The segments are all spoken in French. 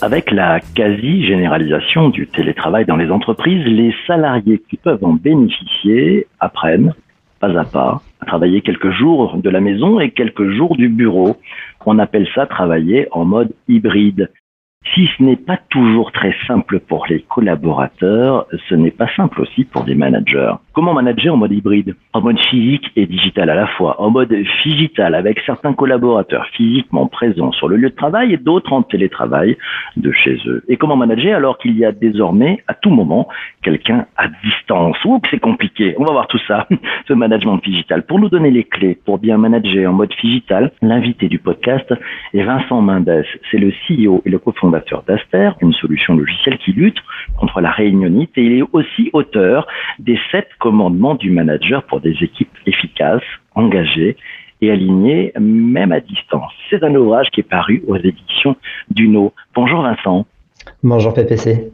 Avec la quasi-généralisation du télétravail dans les entreprises, les salariés qui peuvent en bénéficier apprennent, pas à pas, à travailler quelques jours de la maison et quelques jours du bureau. On appelle ça travailler en mode hybride. Si ce n'est pas toujours très simple pour les collaborateurs, ce n'est pas simple aussi pour les managers. Comment manager en mode hybride? En mode physique et digital à la fois. En mode digital avec certains collaborateurs physiquement présents sur le lieu de travail et d'autres en télétravail de chez eux. Et comment manager alors qu'il y a désormais à tout moment quelqu'un à distance? Ouh, c'est compliqué. On va voir tout ça, ce management digital. Pour nous donner les clés pour bien manager en mode digital, l'invité du podcast est Vincent Mendes. C'est le CEO et le cofondateur d'Aster, une solution logicielle qui lutte contre la réunionite et il est aussi auteur des sept commandements du manager pour des équipes efficaces, engagées et alignées, même à distance. C'est un ouvrage qui est paru aux éditions Duno. Bonjour Vincent. Bonjour PPC.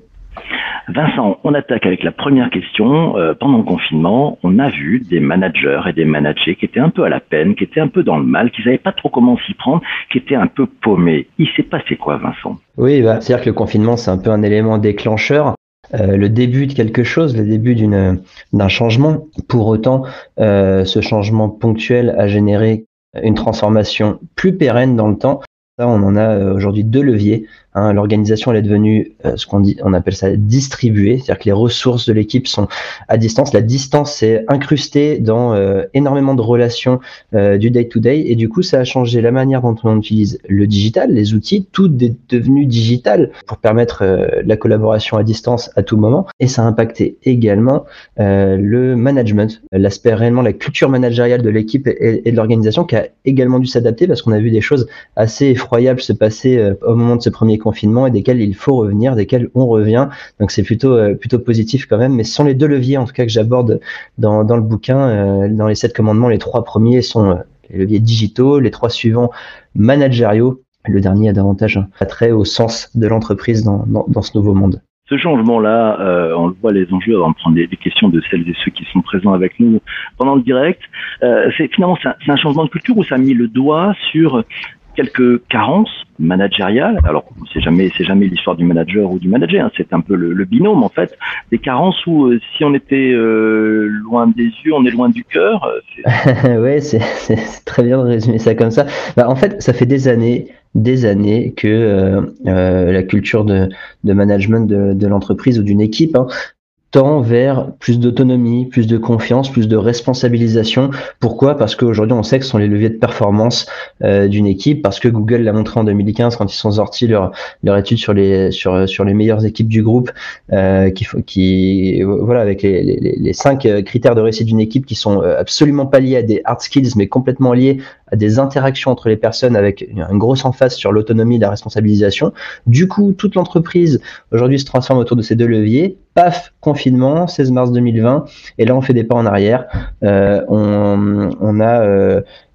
Vincent, on attaque avec la première question. Euh, pendant le confinement, on a vu des managers et des managers qui étaient un peu à la peine, qui étaient un peu dans le mal, qui savaient pas trop comment s'y prendre, qui étaient un peu paumés. Il s'est passé quoi, Vincent? Oui, bah, c'est-à-dire que le confinement, c'est un peu un élément déclencheur. Euh, le début de quelque chose, le début d'un changement. Pour autant, euh, ce changement ponctuel a généré une transformation plus pérenne dans le temps. Ça, on en a aujourd'hui deux leviers. Hein, l'organisation elle est devenue euh, ce qu'on dit, on appelle ça distribuée, c'est-à-dire que les ressources de l'équipe sont à distance. La distance est incrustée dans euh, énormément de relations euh, du day-to-day et du coup ça a changé la manière dont on utilise le digital, les outils, tout est devenu digital pour permettre la collaboration à distance à tout moment. Et ça a impacté également le management, l'aspect réellement la culture managériale de l'équipe et, et, de l'organisation qui a également dû s'adapter parce qu'on a vu des choses assez effroyables se passer au moment de ce premier confinement et desquels il faut revenir, desquels on revient. Donc c'est plutôt euh, plutôt positif quand même. Mais ce sont les deux leviers en tout cas que j'aborde dans, dans le bouquin. Euh, dans les sept commandements, les trois premiers sont euh, les leviers digitaux, les trois suivants managériaux. Le dernier a davantage un attrait au sens de l'entreprise dans, dans, ce nouveau monde ce changement-là, on le voit les enjeux, on va prendre des, questions de celles et ceux qui sont présents avec nous pendant le direct. C'est finalement c'est un, un, changement de culture où ça a mis le doigt sur quelques carences managériales. Alors, c'est jamais, c'est jamais l'histoire du manager ou du manager. Hein. c'est un peu le, binôme en fait. Des carences où, euh, si on était euh, loin des yeux, on est loin du cœur. Euh, ouais, c'est, très bien de résumer ça comme ça. Bah, en fait, ça fait des années, des années que la culture de, de management de, de l'entreprise ou d'une équipe hein, tend vers plus d'autonomie, plus de confiance, plus de responsabilisation. Pourquoi? Parce qu'aujourd'hui, on sait que ce sont les leviers de performance euh, d'une équipe, parce que Google l'a montré en 2015 quand ils sont sortis leur, leur étude sur les, sur, sur les meilleures équipes du groupe, euh, qui, qui, voilà, avec les, les, les cinq critères de réussite d'une équipe qui sont euh, absolument pas liés à des hard skills, mais complètement liés à des interactions entre les personnes avec une grosse emphase sur l'autonomie et la responsabilisation. Du coup, toute l'entreprise aujourd'hui se transforme autour de ces deux leviers paf, confinement, 16 mars 2020, et là on fait des pas en arrière. Euh, on, on, a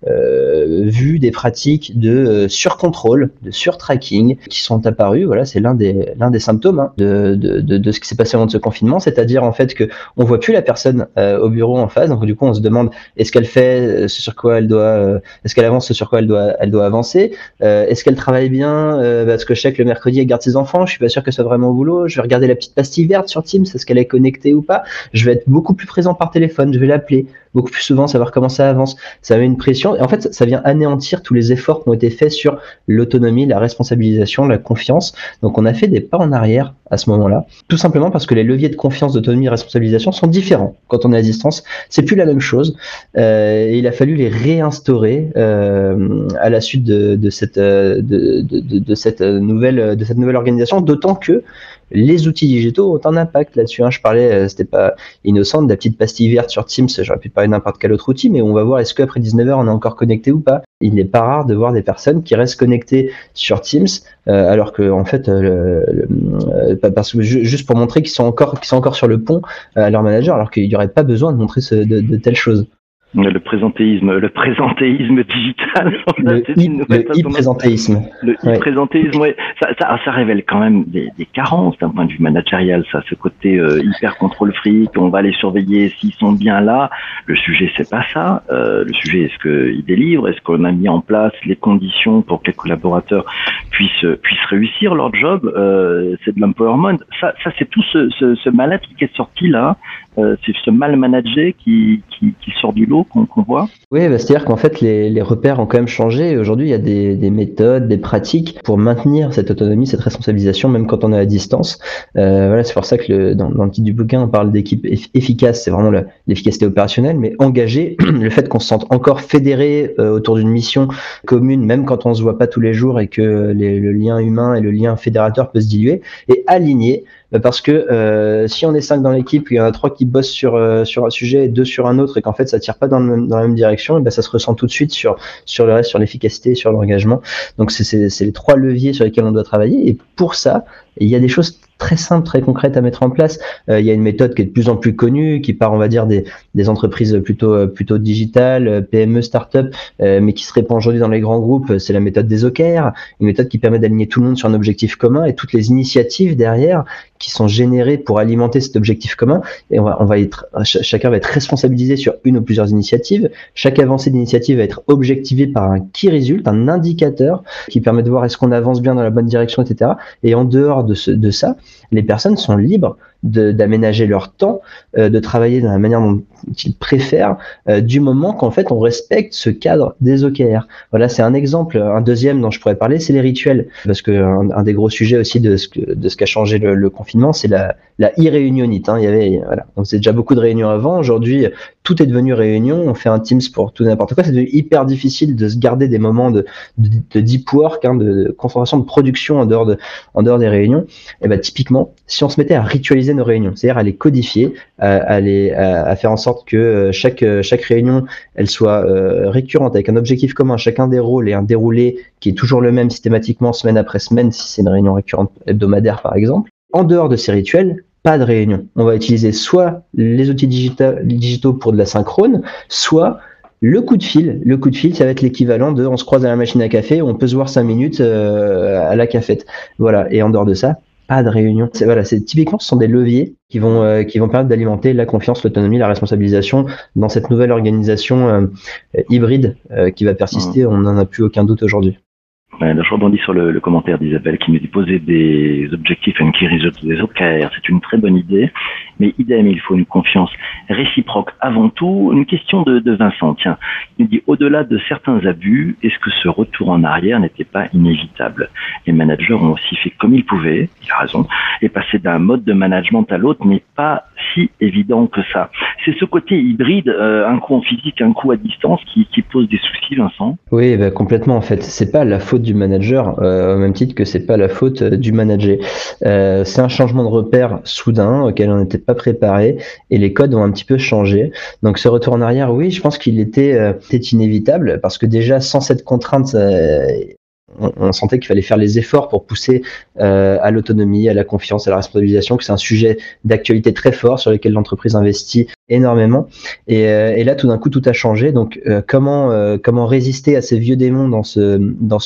euh, euh, vu des pratiques de euh, surcontrôle, de surtracking qui sont apparues. Voilà, c'est l'un des l'un des symptômes hein, de, de, de, de, ce qui s'est passé avant de ce confinement, c'est-à-dire en fait que on voit plus la personne euh, au bureau en face. Donc du coup, on se demande est-ce qu'elle fait ce sur quoi elle doit, est-ce qu'elle avance ce sur quoi elle doit elle doit avancer, est-ce qu'elle travaille bien? Parce que je sais que le mercredi elle garde ses enfants, je suis pas sûr que ce soit vraiment au boulot. Je vais regarder la petite pastille verte sur Teams, est-ce qu'elle est connectée ou pas? Je vais être beaucoup plus présent par téléphone, je vais l'appeler beaucoup plus souvent, savoir comment ça avance. Ça met une pression. Et en fait, ça vient anéantir tous les efforts qui ont été faits sur l'autonomie, la responsabilisation, la confiance. Donc, on a fait des pas en arrière à ce moment-là. Tout simplement parce que les leviers de confiance, d'autonomie et responsabilisation sont différents quand on est à distance. C'est plus la même chose. Euh, et il a fallu les réinstaurer euh, à la suite de, de de, de, de, de cette nouvelle organisation. D'autant que les outils digitaux ont un impact là-dessus. Hein. Je parlais, euh, c'était pas innocent, de la petite pastille verte sur Teams. J'aurais pu parler n'importe quel autre outil, mais on va voir est-ce qu'après 19h on est encore connecté ou pas? Il n'est pas rare de voir des personnes qui restent connectées sur Teams, euh, alors que en fait, euh, parce que juste pour montrer qu'ils sont encore, qu'ils sont encore sur le pont à leur manager, alors qu'il n'y aurait pas besoin de montrer ce, de, de telles choses. Le présentéisme, le présentéisme digital. Le e-présentéisme. Le e-présentéisme, ouais. Ça, ça, ça, révèle quand même des, des carences d'un point de vue managérial, ça, ce côté euh, hyper contrôle fric, on va les surveiller s'ils sont bien là. Le sujet, c'est pas ça. Euh, le sujet, est-ce qu'ils délivrent? Est-ce qu'on a mis en place les conditions pour que les collaborateurs puissent puissent réussir leur job? Euh, C'est de l'empowerment. Ça, ça c'est tout ce, ce, ce mal-être qui est sorti là euh, c'est ce mal managé qui, qui, qui sort du lot Oui, bah, c'est-à-dire qu'en fait, les, les, repères ont quand même changé. Aujourd'hui, il y a des, des, méthodes, des pratiques pour maintenir cette autonomie, cette responsabilisation, même quand on est à distance. Euh, voilà, c'est pour ça que le, dans, dans, le titre du bouquin, on parle d'équipe efficace, c'est vraiment l'efficacité opérationnelle, mais engagée, le fait qu'on se sente encore fédéré euh, autour d'une mission commune, même quand on se voit pas tous les jours et que les, le lien humain et le lien fédérateur peut se diluer, et aligné parce que euh, si on est cinq dans l'équipe, il y en a trois qui bossent sur euh, sur un sujet et deux sur un autre, et qu'en fait ça tire pas dans, dans la même direction, et ben ça se ressent tout de suite sur sur le reste, sur l'efficacité, sur l'engagement. Donc c'est les trois leviers sur lesquels on doit travailler. Et pour ça, il y a des choses très simples, très concrètes à mettre en place. Euh, il y a une méthode qui est de plus en plus connue, qui part, on va dire, des, des entreprises plutôt euh, plutôt digitales, euh, PME, start-up, mais qui se répand aujourd'hui dans les grands groupes. C'est la méthode des OKR, une méthode qui permet d'aligner tout le monde sur un objectif commun et toutes les initiatives derrière qui sont générées pour alimenter cet objectif commun. Et on va, on va être, chacun va être responsabilisé sur une ou plusieurs initiatives. Chaque avancée d'initiative va être objectivée par un key result, un indicateur qui permet de voir est-ce qu'on avance bien dans la bonne direction, etc. Et en dehors de, ce, de ça, les personnes sont libres d'aménager leur temps, euh, de travailler de la manière dont ils préfèrent, euh, du moment qu'en fait on respecte ce cadre des OKR. Voilà, c'est un exemple. Un deuxième dont je pourrais parler, c'est les rituels, parce que un, des gros sujets aussi de ce, de ce qu'a changé le, confinement, c'est la, la e-réunionite. Hein. Il y avait, voilà, on faisait déjà beaucoup de réunions avant. Aujourd'hui, tout est devenu réunion. On fait un Teams pour tout n'importe quoi. C'est devenu hyper difficile de se garder des moments de, de, deep work, hein, de, concentration, de production en dehors de, en dehors des réunions. Et ben typiquement, si on se mettait à ritualiser nos réunions, c'est-à-dire à les codifier, à, à, faire en sorte que euh, chaque, euh, chaque réunion, elle soit euh, récurrente avec un objectif commun, chacun des rôles et un déroulé qui est toujours le même systématiquement semaine après semaine, si c'est une réunion récurrente hebdomadaire par exemple. En dehors de ces rituels, pas de réunion. On va utiliser soit les outils digitaux pour de la synchrone, soit le coup de fil, le coup de fil, ça va être l'équivalent de on se croise à la machine à café, on peut se voir cinq minutes à la cafette. Voilà. Et en dehors de ça, pas de réunion. C'est, voilà, c'est typiquement ce sont des leviers qui vont euh, qui vont permettre d'alimenter la confiance, l'autonomie, la responsabilisation dans cette nouvelle organisation euh, hybride euh, qui va persister. Mmh. On n'en a plus aucun doute aujourd'hui. Je rebondis sur le, commentaire d'Isabelle qui nous dit poser des objectifs and key results des OKR. C'est une très bonne idée, mais idem, il faut une confiance réciproque avant tout. Une question de, Vincent, tiens, il nous dit au-delà de certains abus, est-ce que ce retour en arrière n'était pas inévitable? Les managers ont aussi fait comme ils pouvaient, il a raison, et passer d'un mode de management à l'autre n'est pas si évident que ça. C'est ce côté hybride, euh, un coup en physique, un coup à distance, qui, pose des soucis, Vincent? Oui, bah, complètement en fait. C'est pas la faute du manager, euh, au même titre que c'est pas la faute euh, du manager. Euh, c'est un changement de repère soudain auquel on n'était pas préparé et les codes ont un petit peu changé. Donc ce retour en arrière, oui, je pense qu'il était, était inévitable parce que déjà sans cette contrainte, on, sentait qu'il fallait faire les efforts pour pousser euh, à l'autonomie, à la confiance, à la responsabilisation, que c'est un sujet d'actualité très fort sur lequel l'entreprise investit énormément. Et, euh, là, tout d'un coup, tout a changé. Donc, euh, comment comment résister à ces vieux démons dans ce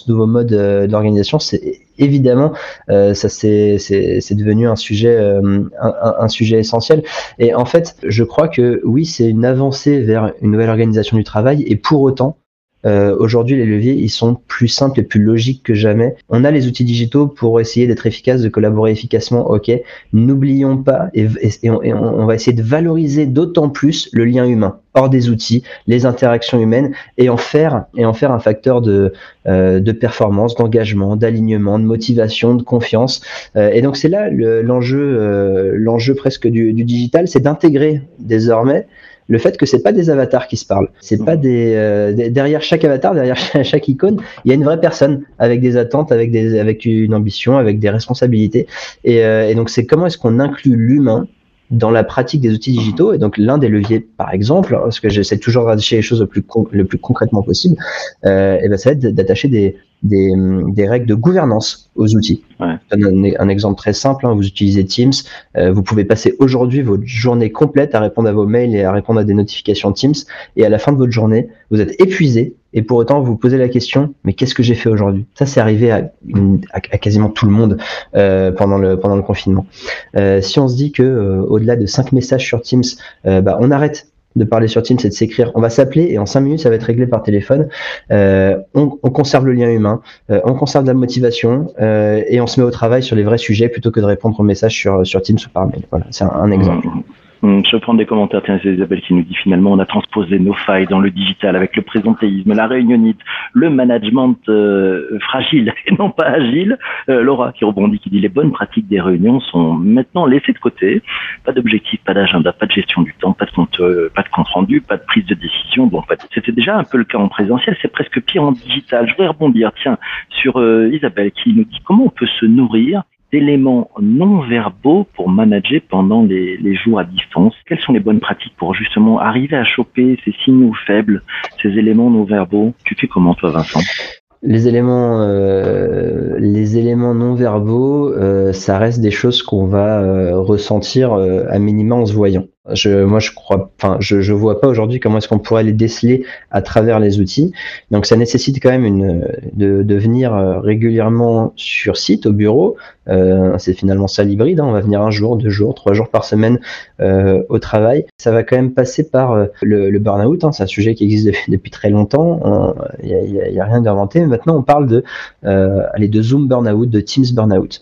nouveau mode d'organisation C'est évidemment, ça c'est c'est devenu un sujet un, un, sujet essentiel. Et en fait, je crois que oui, c'est une avancée vers une nouvelle organisation du travail. Et pour autant, euh, Aujourd'hui, les leviers, ils sont plus simples et plus logiques que jamais. On a les outils digitaux pour essayer d'être efficace, de collaborer efficacement, ok. N'oublions pas, et, on, va essayer de valoriser d'autant plus le lien humain, hors des outils, les interactions humaines, et en faire, et en faire un facteur de, euh, de performance, d'engagement, d'alignement, de motivation, de confiance. Euh, et donc c'est là l'enjeu, euh, l'enjeu presque du, du digital, c'est d'intégrer désormais le fait que c'est pas des avatars qui se parlent, c'est pas des, euh, derrière chaque avatar, derrière chaque, icône, il y a une vraie personne avec des attentes, avec des avec une ambition, avec des responsabilités. Et, euh, et donc c'est comment est-ce qu'on inclut l'humain dans la pratique des outils digitaux. Et donc l'un des leviers, par exemple, parce que j'essaie toujours d'attacher les choses le plus, le plus concrètement possible, euh, et ben ça va être d'attacher des, des, des, règles de gouvernance aux outils. Ouais. Je donne un, exemple très simple. Hein. Vous utilisez Teams. Euh, vous pouvez passer aujourd'hui votre journée complète à répondre à vos mails et à répondre à des notifications Teams. Et à la fin de votre journée, vous êtes épuisé. Et pour autant, vous posez la question, mais qu'est-ce que j'ai fait aujourd'hui? Ça, c'est arrivé à, à, quasiment tout le monde euh, pendant, le, pendant le confinement. Euh, si on se dit que euh, au-delà de cinq messages sur Teams, euh, bah, on arrête de parler sur Teams, c'est de s'écrire. On va s'appeler et en cinq minutes, ça va être réglé par téléphone. Euh, on, on, conserve le lien humain, euh, on conserve la motivation euh, et on se met au travail sur les vrais sujets plutôt que de répondre aux messages sur, sur Teams ou par mail. Voilà, c'est un, un exemple. Hum, je prends des commentaires. Tiens, c'est Isabelle qui nous dit finalement, on a transposé nos failles dans le digital avec le présentéisme, la réunionite, le management euh, fragile et non pas agile. Euh, Laura qui rebondit, qui dit les bonnes pratiques des réunions sont maintenant laissées de côté. Pas d'objectif, pas d'agenda, pas de gestion du temps, pas de compte, euh, pas de compte rendu, pas de prise de décision. Bon, c'était déjà un peu le cas en présentiel. C'est presque pire en digital. Je voudrais rebondir, tiens, sur Isabelle qui nous dit comment on peut se nourrir d'éléments non verbaux pour manager pendant les, jours à distance. Quelles sont les bonnes pratiques pour justement arriver à choper ces signaux faibles, ces éléments non verbaux? Tu fais comment toi Vincent? Les éléments, euh, les éléments non verbaux, euh, ça reste des choses qu'on va euh, ressentir euh, à minima en se voyant. Je, moi, je crois, enfin, je, je vois pas aujourd'hui comment est-ce qu'on pourrait les déceler à travers les outils. Donc, ça nécessite quand même une, de, de venir euh, régulièrement sur site, au bureau. Euh, c'est finalement ça l'hybride. Hein. On va venir un jour, deux jours, trois jours par semaine euh, au travail. Ça va quand même passer par euh, le, le burn-out. Hein. C'est un sujet qui existe depuis, très longtemps. Il n'y a, y a, rien d'inventé. Maintenant, on parle de, euh, allez, de Zoom burn-out, de Teams burn-out.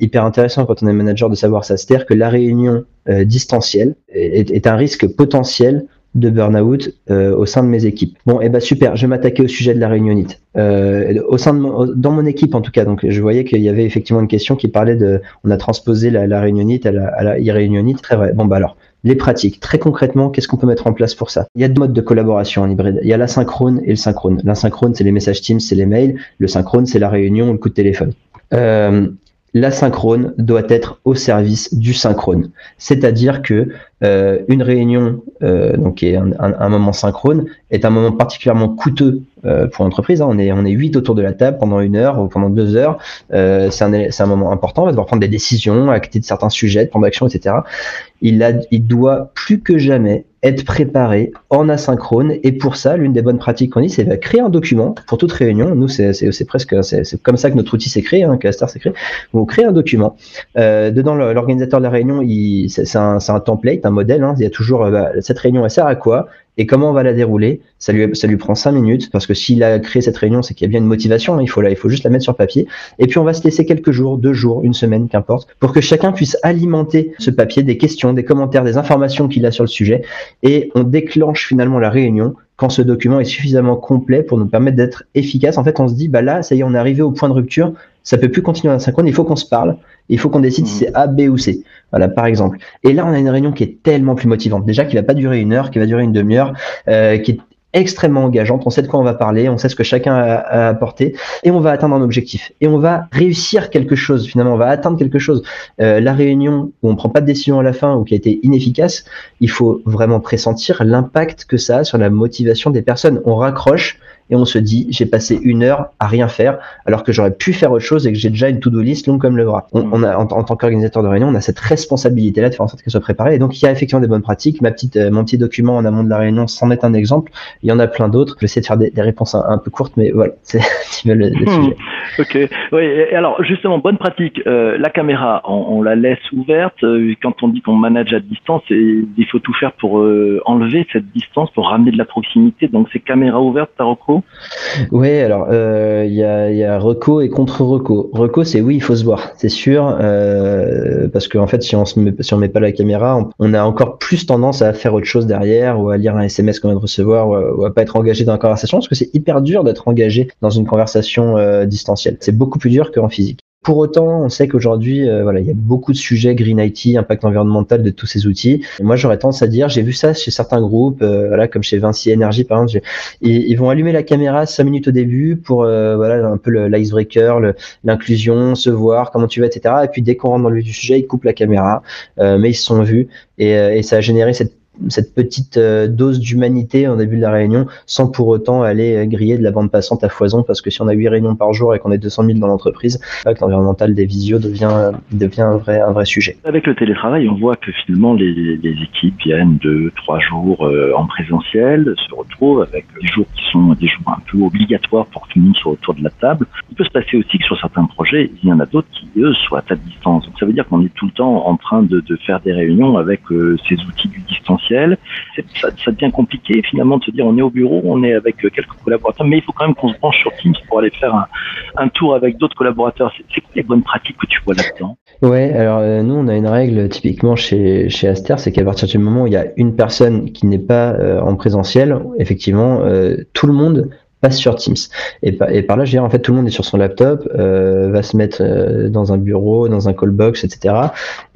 hyper intéressant quand on est manager de savoir ça. C'est-à-dire que la réunion euh, distanciel est, un risque potentiel de burn-out euh, au sein de mes équipes. Bon, et eh ben super, je vais m'attaquer au sujet de la réunionite. Euh, au sein de dans mon équipe en tout cas, donc je voyais qu'il y avait effectivement une question qui parlait de, on a transposé la, la réunionite à la, à la irréunionite, très vrai. Bon bah alors, les pratiques, très concrètement, qu'est-ce qu'on peut mettre en place pour ça? Il y a deux modes de collaboration en hybride. Il y a l'asynchrone et le synchrone. L'asynchrone, c'est les messages Teams, c'est les mails. Le synchrone, c'est la réunion ou le coup de téléphone. Euh, l'asynchrone doit être au service du synchrone. C'est-à-dire que euh, une réunion, euh, donc est un, moment synchrone, est un moment particulièrement coûteux euh, pour l'entreprise. Hein. On est on est huit autour de la table pendant une heure ou pendant deux heures. Euh, c'est un un moment important. On va devoir prendre des décisions, acter de certains sujets, prendre action, etc. Il a il doit plus que jamais être préparé en asynchrone. Et pour ça, l'une des bonnes pratiques qu'on dit, c'est de créer un document pour toute réunion. Nous, c'est presque, c'est comme ça que notre outil s'est créé, hein, Caster s'est créé. On crée un document. Dedans, l'organisateur de la réunion, c'est un, un, template, un modèle. Hein. Il y a toujours, bah, cette réunion, elle sert à quoi et comment on va la dérouler. Ça lui, ça lui prend cinq minutes parce que s'il a créé cette réunion, c'est qu'il y a bien une motivation. Hein, il faut là, il faut juste la mettre sur papier. Et puis on va se laisser quelques jours, deux jours, une semaine, qu'importe, pour que chacun puisse alimenter ce papier des questions, des commentaires, des informations qu'il a sur le sujet. Et on déclenche finalement la réunion quand ce document est suffisamment complet pour nous permettre d'être efficace. En fait, on se dit, bah là, ça y est, on est arrivé au point de rupture. Ça peut plus continuer en synchrone. Il faut qu'on se parle. Il faut qu'on décide si mmh. c'est A, B ou C. Voilà, par exemple. Et là, on a une réunion qui est tellement plus motivante. Déjà, qui va pas durer une heure, qui va durer une demi-heure, euh, qui est extrêmement engageante. On sait de quoi on va parler, on sait ce que chacun a, a apporté, et on va atteindre un objectif. Et on va réussir quelque chose. Finalement, on va atteindre quelque chose. Euh, la réunion où on prend pas de décision à la fin ou qui a été inefficace, il faut vraiment pressentir l'impact que ça a sur la motivation des personnes. On raccroche et on se dit j'ai passé une heure à rien faire alors que j'aurais pu faire autre chose et que j'ai déjà une to-do list longue comme le bras. On, on a en, en tant qu'organisateur de réunion, on a cette responsabilité là de faire en sorte qu'elle soit préparée et donc il y a effectivement des bonnes pratiques. Ma petite, euh, mon petit document en amont de la réunion c'en est un exemple. Il y en a plein d'autres. Je vais essayer de faire des, des réponses un, un, peu courtes, mais voilà, c'est le, le hmm. sujet. Ok. Oui. Et alors justement, bonne pratique. Euh, la caméra, on, on, la laisse ouverte. Euh, quand on dit qu'on manage à distance, et il faut tout faire pour euh, enlever cette distance, pour ramener de la proximité. Donc c'est caméra ouverte, Oui, alors il euh, y, a, y, a, reco et contre-reco. Reco, c'est oui, il faut se voir, c'est sûr, euh, parce qu'en en fait, si on se met, si pas la caméra, on, a encore plus tendance à faire autre chose derrière, ou à lire un SMS qu'on vient de recevoir, ou à, ou pas être engagé dans la conversation, parce que c'est hyper dur d'être engagé dans une conversation euh, distancielle. C'est beaucoup plus dur qu'en physique. Pour autant, on sait qu'aujourd'hui, euh, voilà, il y a beaucoup de sujets Green IT, impact environnemental de tous ces outils. moi, j'aurais tendance à dire, j'ai vu ça chez certains groupes, euh, voilà, comme chez Vinci Energy par exemple, ils, ils, vont allumer la caméra cinq minutes au début pour euh, voilà un peu l'icebreaker, l'inclusion, se voir, comment tu vas, etc. Et puis dès qu'on rentre dans le vif du sujet, ils coupent la caméra, mais ils se sont vus et, et ça a généré cette cette petite euh, dose d'humanité en début de la réunion sans pour autant aller euh, griller de la bande passante à foison parce que si on a 8 réunions par jour et qu'on est 200 000 dans l'entreprise, l'environnemental des visios devient, un, vrai, sujet. Avec le télétravail, on voit que finalement les, les équipes viennent de trois jours euh, en présentiel, se retrouvent avec des jours qui sont des jours un peu obligatoires pour que tout le monde soit autour de la table. Il peut se passer aussi que sur certains projets, il y en a d'autres qui, eux, soient à distance. Donc ça veut dire qu'on est tout le temps en train de, de faire des réunions avec ces outils du distanciel ça, ça, devient compliqué finalement de se dire on est au bureau, on est avec euh, quelques collaborateurs, mais il faut quand même qu'on se branche sur Teams pour aller faire un, tour avec d'autres collaborateurs. C'est quoi les bonnes pratiques que tu vois là-dedans? Ouais, alors euh, nous on a une règle typiquement chez, chez Aster, c'est qu'à partir du moment où il y a une personne qui n'est pas euh, en présentiel, effectivement, tout le monde sur Teams. Et, par là, je veux dire, en fait, tout le monde est sur son laptop, euh, va se mettre euh, dans un bureau, dans un call box, etc.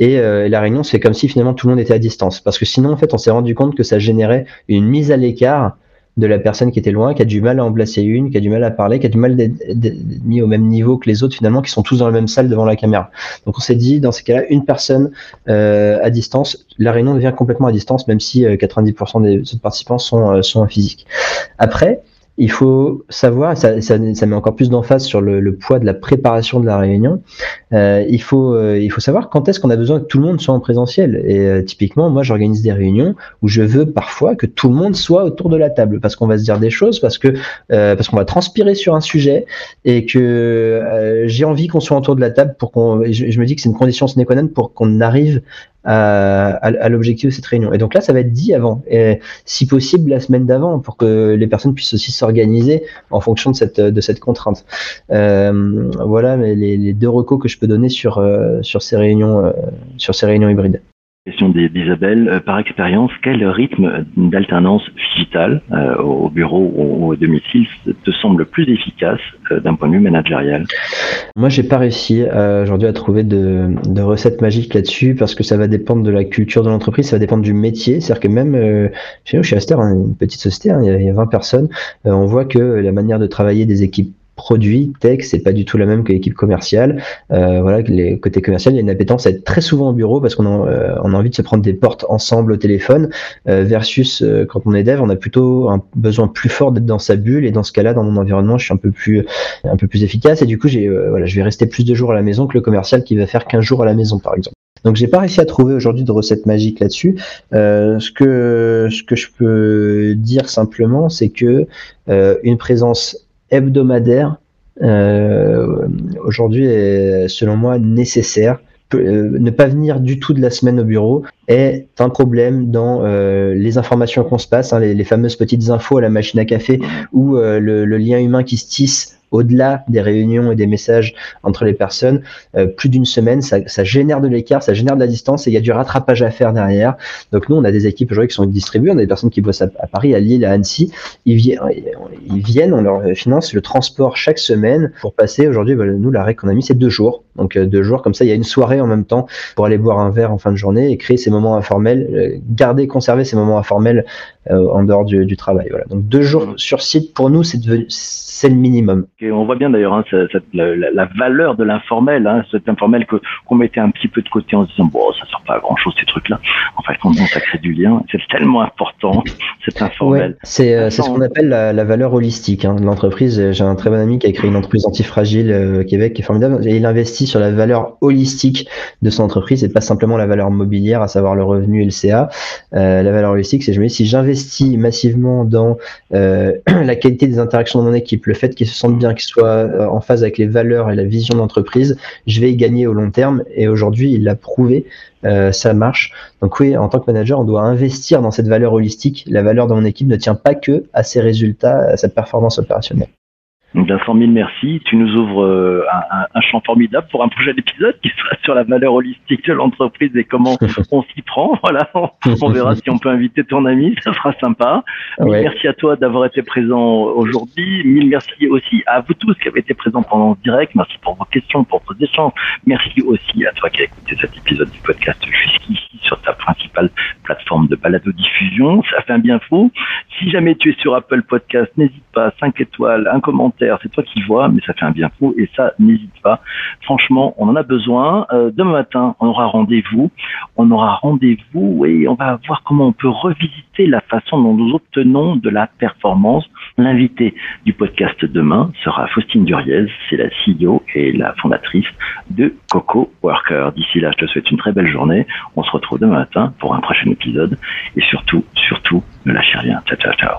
Euh, et, la réunion, c'est comme si finalement tout le monde était à distance. Parce que sinon, en fait, on s'est rendu compte que ça générait une mise à l'écart de la personne qui était loin, qui a du mal à en placer une, qui a du mal à parler, qui a du mal d'être mis au même niveau que les autres finalement, qui sont tous dans la même salle devant la caméra. Donc on s'est dit, dans ces cas-là, une personne à distance, la réunion devient complètement à distance, même si 90% des autres participants sont, sont en physique. Après, il faut savoir, ça, ça, ça met encore plus d'emphase sur le, le, poids de la préparation de la réunion. Euh, il faut, euh, il faut savoir quand est-ce qu'on a besoin que tout le monde soit en présentiel. Et euh, typiquement, moi, j'organise des réunions où je veux parfois que tout le monde soit autour de la table parce qu'on va se dire des choses, parce que euh, parce qu'on va transpirer sur un sujet et que j'ai envie qu'on soit autour de la table pour qu'on. Je, je, me dis que c'est une condition sine qua non pour qu'on arrive à, l'objectif de cette réunion. Et donc là, ça va être dit avant, et si possible la semaine d'avant, pour que les personnes puissent aussi s'organiser en fonction de cette, de cette contrainte. Euh, voilà les, les, deux recos que je peux donner sur, euh, sur, ces, réunions, euh, sur ces réunions hybrides question d'Isabelle. Euh, par expérience, quel rythme d'alternance digitale euh, au bureau ou au domicile te semble plus efficace euh, d'un point de vue managérial? Moi, j'ai pas réussi aujourd'hui à trouver de, de recettes magiques là-dessus parce que ça va dépendre de la culture de l'entreprise, ça va dépendre du métier. C'est-à-dire que même chez nous, chez Aster, hein, une petite société, hein, il y a 20 personnes, on voit que la manière de travailler des équipes produit tech, c'est pas du tout la même que l'équipe commerciale. Euh, voilà, les côtés commercial, il y a une appétence à être très souvent au bureau parce qu'on a, euh, on a envie de se prendre des portes ensemble au téléphone, euh, versus euh, quand on est dev, on a plutôt un besoin plus fort d'être dans sa bulle et dans ce cas-là, dans mon environnement, je suis un peu plus, un peu plus efficace et du coup, j'ai, voilà, je vais rester plus de jours à la maison que le commercial qui va faire 15 jours à la maison, par exemple. Donc j'ai pas réussi à trouver aujourd'hui de recette magique là-dessus. Euh, ce que ce que je peux dire simplement, c'est que euh, une présence hebdomadaire euh, aujourd'hui est selon moi nécessaire. Euh, ne pas venir du tout de la semaine au bureau est un problème dans euh, les informations qu'on se passe, hein, les, les, fameuses petites infos à la machine à café ou le, le, lien humain qui se tisse au-delà des réunions et des messages entre les personnes, euh, plus d'une semaine, ça, ça, génère de l'écart, ça génère de la distance et il y a du rattrapage à faire derrière. Donc nous, on a des équipes aujourd'hui qui sont distribuées, on a des personnes qui bossent à, Paris, à Lille, à Annecy. Ils, viennent, ils viennent, on leur finance le transport chaque semaine pour passer. Aujourd'hui, bah, nous, la règle qu'on a mis, c'est deux jours. Donc euh, deux jours, comme ça, il y a une soirée en même temps pour aller boire un verre en fin de journée et créer ces moments informels, euh, garder, conserver ces moments informels en dehors du, du, travail. Voilà. Donc deux jours sur site, pour nous, c'est le minimum. Et on voit bien d'ailleurs hein, la, la, valeur de l'informel, hein, cet informel que qu'on mettait un petit peu de côté en se disant bon ça sert pas à grand chose ces trucs-là. En fait, quand ça crée du lien, c'est tellement important cet informel. c'est euh, c'est ce qu'on appelle la, la, valeur holistique hein, de l'entreprise. J'ai un très bon ami qui a créé une entreprise antifragile euh, au Québec qui est formidable et il investit sur la valeur holistique de son entreprise et pas simplement la valeur mobilière, à savoir le revenu et le CA. Euh, la valeur holistique, c'est je me dis si j'investis massivement dans euh, la qualité des interactions de mon équipe le fait qu'ils se sentent bien, qu'ils soient euh, en phase avec les valeurs et la vision d'entreprise, je vais y gagner au long terme. Et aujourd'hui, il l'a prouvé, euh, ça marche. Donc oui, en tant que manager, on doit investir dans cette valeur holistique. La valeur de mon équipe ne tient pas que à ses résultats, à sa performance opérationnelle. Vincent, mille merci. Tu nous ouvres euh, un, un, champ formidable pour un prochain épisode qui sera sur la valeur holistique de l'entreprise et comment on s'y prend. Voilà, on, verra si on peut inviter ton ami, ça sera sympa. Merci à toi d'avoir été présent aujourd'hui. Mille merci aussi à vous tous qui avez été présents pendant le direct. Merci pour vos questions, pour vos échanges. Merci aussi à toi qui as écouté cet épisode du podcast jusqu'ici sur ta principale plateforme de balado-diffusion. Ça fait un bien fou. Si jamais tu es sur Apple Podcast, n'hésite pas, 5 étoiles, un commentaire, c'est toi qui vois, mais ça fait un bien fou et ça, n'hésite pas. Franchement, on en a besoin. Euh, demain matin, on aura rendez-vous. On aura rendez-vous et on va voir comment on peut revisiter la façon dont nous obtenons de la performance. L'invité du podcast demain sera Faustine Duriez, c'est la CEO et la fondatrice de Coco Worker. D'ici là, je te souhaite une très belle journée. On se retrouve demain matin pour un prochain épisode et surtout, surtout, ne lâchez rien. Ciao, ciao, ciao.